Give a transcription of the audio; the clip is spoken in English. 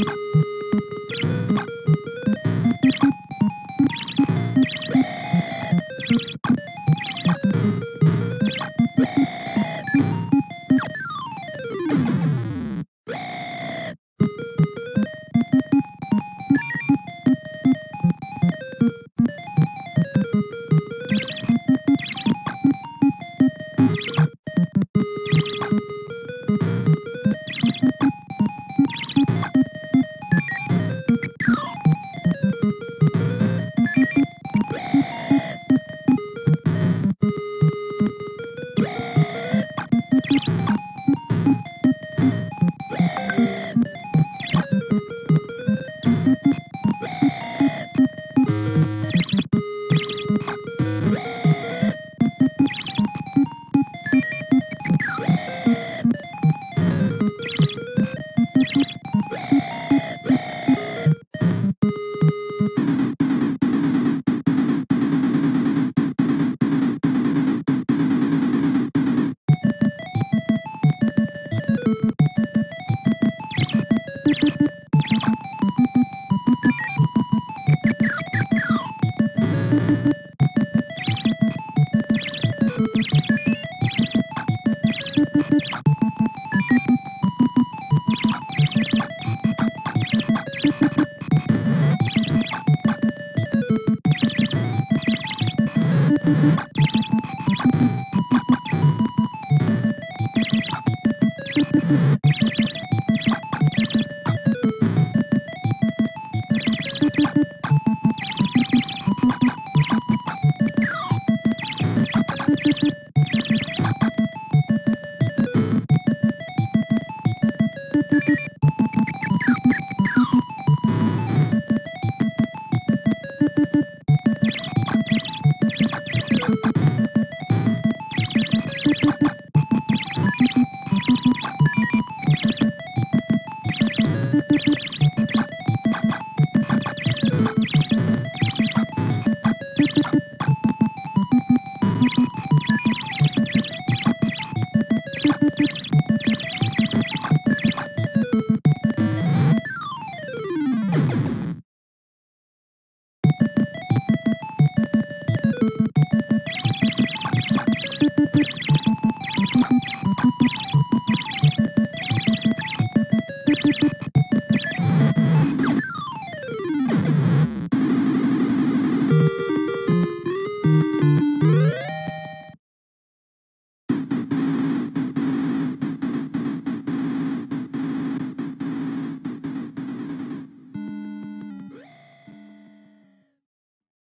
you